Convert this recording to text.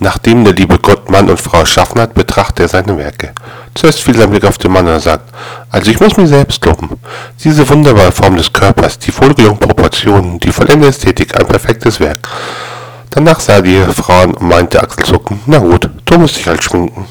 Nachdem der liebe Gott Mann und Frau erschaffen hat, betrachtet er seine Werke. Zuerst fiel sein Blick auf den Mann und er sagt, also ich muss mich selbst loben. Diese wunderbare Form des Körpers, die wohlgelungenen Proportionen, die vollendete Ästhetik, ein perfektes Werk. Danach sah er die Frau und meinte achselzuckend, na gut, du musst dich halt schminken.